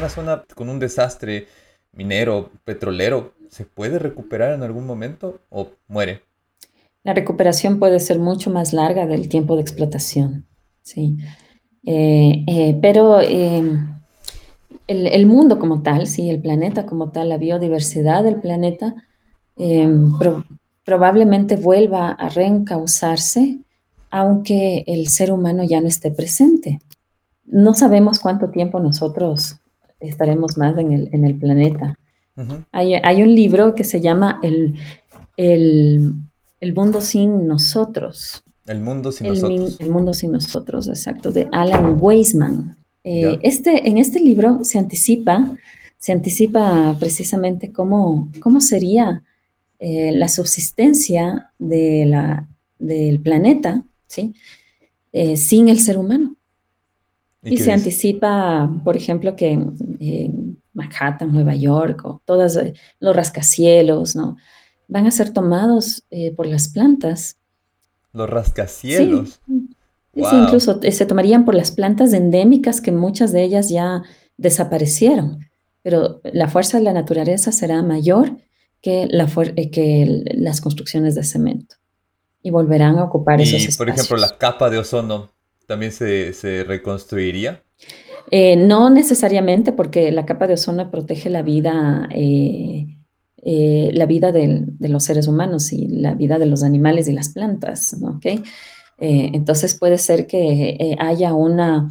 una zona con un desastre minero, petrolero, ¿se puede recuperar en algún momento o muere? La recuperación puede ser mucho más larga del tiempo de explotación, sí. Eh, eh, pero em, el, mundo como tal, sí, el planeta como tal, la biodiversidad del planeta, em, probablemente vuelva a reencauzarse, aunque el ser humano ya no esté presente. No sabemos cuánto tiempo nosotros estaremos más en el, planeta. hay, un libro que se llama El, el el mundo sin nosotros. El mundo sin nosotros. El mundo sin nosotros, exacto, de Alan Weisman. Eh, este, en este libro se anticipa, se anticipa precisamente cómo, cómo sería eh, la subsistencia de la, del planeta ¿sí? Eh, sin el ser humano. Y, se anticipa, por ejemplo, que en Manhattan, Nueva York, o todos los rascacielos, ¿no? van a ser tomados eh, por las plantas. Los rascacielos. Sí, incluso eh, se tomarían por las plantas endémicas que muchas de ellas ya desaparecieron, pero la fuerza de la naturaleza será mayor que, la eh, que las construcciones de cemento y volverán a ocupar esos espacios. por ejemplo, la capa de ozono también se, se reconstruiría. no necesariamente porque la capa de ozono protege la vida eh, la vida de los seres humanos y la vida de los animales y las plantas. Eh, entonces puede ser que eh, haya una,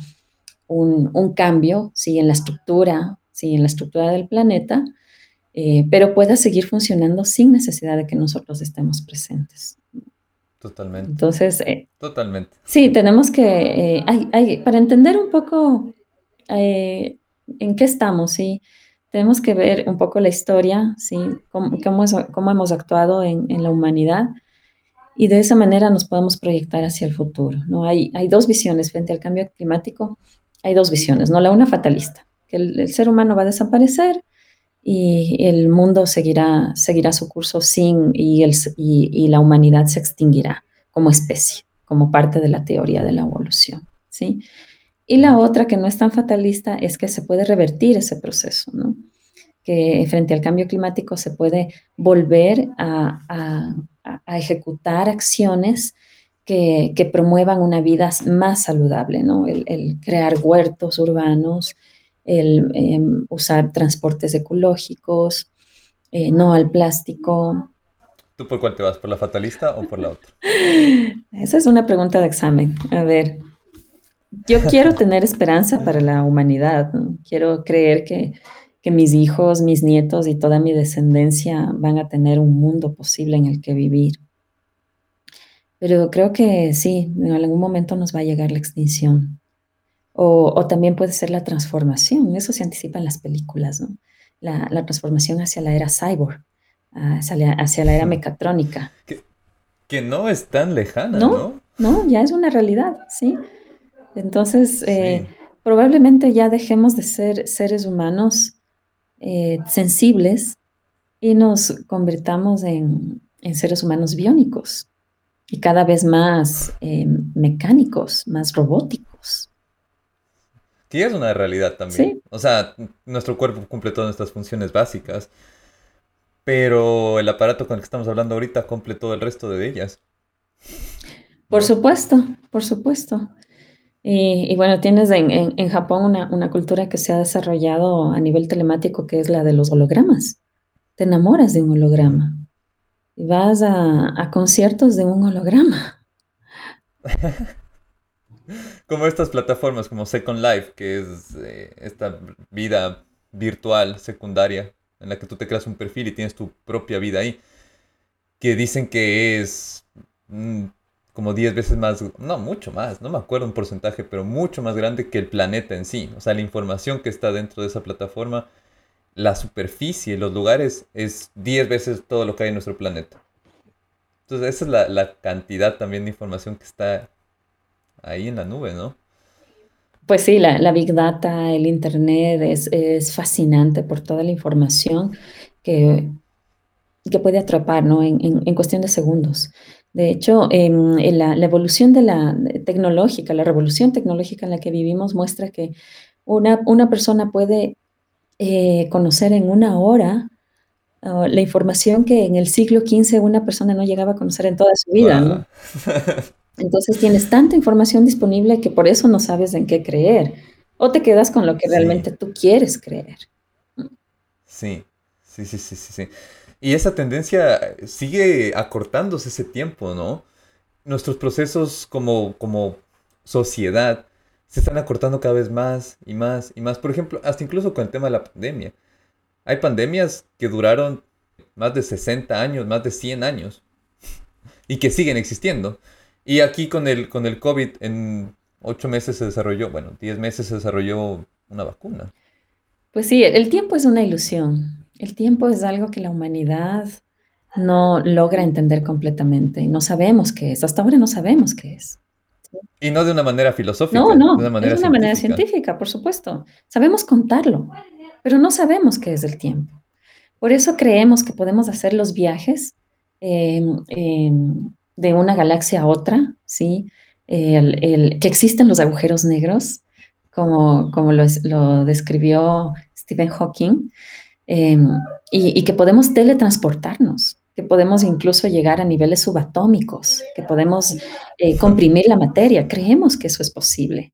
un, cambio, ¿sí? En la estructura, ¿sí? En la estructura del planeta, pero pueda seguir funcionando sin necesidad de que nosotros estemos presentes. Totalmente. Entonces, totalmente. Sí, tenemos que, para entender un poco en qué estamos, ¿sí? tenemos que ver un poco la historia, ¿sí? cómo, cómo, hemos actuado en, la humanidad y de esa manera nos podemos proyectar hacia el futuro. ¿no? Hay, hay dos visiones frente al cambio climático, hay dos visiones, ¿no? la una fatalista, que el, ser humano va a desaparecer y el mundo seguirá, seguirá su curso sin y, el, y, la humanidad se extinguirá como especie, como parte de la teoría de la evolución. ¿sí? Y la otra que no es tan fatalista es que se puede revertir ese proceso, ¿no? que frente al cambio climático se puede volver a, ejecutar acciones que, promuevan una vida más saludable, ¿no? el, crear huertos urbanos, el em, usar transportes ecológicos, eh, no al plástico. ¿Tú por cuál te vas? ¿Por la fatalista o por la otra? Esa es una pregunta de examen. A ver, yo quiero tener esperanza para la humanidad. Quiero creer que, mis hijos, mis nietos y toda mi descendencia van a tener un mundo posible en el que vivir. Pero creo que sí, en algún momento nos va a llegar la extinción. O, también puede ser la transformación. Eso se anticipa en las películas, ¿no? La, transformación hacia la era cyborg, hacia la, hacia la era mecatrónica. Que, no es tan lejana, ¿no? No, no ya es una realidad, sí. Entonces, eh, probablemente ya dejemos de ser seres humanos eh, sensibles y nos convirtamos en, seres humanos biónicos y cada vez más eh, mecánicos, más robóticos. Sí, es una realidad también. O sea, nuestro cuerpo cumple todas nuestras funciones básicas, pero el aparato con el que estamos hablando ahorita cumple todo el resto de ellas. Por supuesto, por supuesto. Y, bueno, tienes en, Japón una, cultura que se ha desarrollado a nivel telemático que es la de los hologramas. Te enamoras de un holograma y vas a, conciertos de un holograma. como estas plataformas como Second Life, que es eh, esta vida virtual secundaria en la que tú te creas un perfil y tienes tu propia vida ahí, que dicen que es mm, como 10 veces más, no, mucho más, no me acuerdo un porcentaje, pero mucho más grande que el planeta en sí. O sea, la información que está dentro de esa plataforma, la superficie, los lugares, es 10 veces todo lo que hay en nuestro planeta. Entonces, esa es la, la cantidad también de información que está ahí en la nube, ¿no? Pues sí, la, la Big Data, el Internet es, es, fascinante por toda la información que, que puede atrapar ¿no? en, en, en cuestión de segundos. De hecho, em, la, evolución de la tecnológica, la revolución tecnológica en la que vivimos muestra que una, una persona puede eh, conocer en una hora, ah, la información que en el siglo XV una persona no llegaba a conocer en toda su vida, ¿no? Entonces, tienes tanta información disponible que por eso no sabes en qué creer, o te quedas con lo que Sí. realmente tú quieres creer. Sí, sí, sí, sí, sí, sí. Y esa tendencia sigue acortándose ese tiempo, ¿no? Nuestros procesos como, como sociedad se están acortando cada vez más y más y más. Por ejemplo, hasta incluso con el tema de la pandemia. Hay pandemias que duraron más de 60 años, más de 100 años y que siguen existiendo. Y aquí con el, con el COVID en 8 meses se desarrolló, bueno, 10 meses se desarrolló una vacuna. Pues sí, el tiempo es una ilusión. El tiempo es algo que la humanidad no logra entender completamente, no sabemos qué es, hasta ahora no sabemos qué es. Y no de una manera No, filosófica, de una no, es manera una manera científica. científica, por supuesto. Sabemos contarlo, pero no sabemos qué es el tiempo. Por eso creemos que podemos hacer los viajes, em, em, de una galaxia a otra, ¿sí? Que existen los agujeros negros, como como lo es lo describió Stephen Hawking, em, y y que podemos teletransportarnos, que podemos incluso llegar a niveles subatómicos, que podemos, eh, comprimir la materia. Creemos que eso es posible.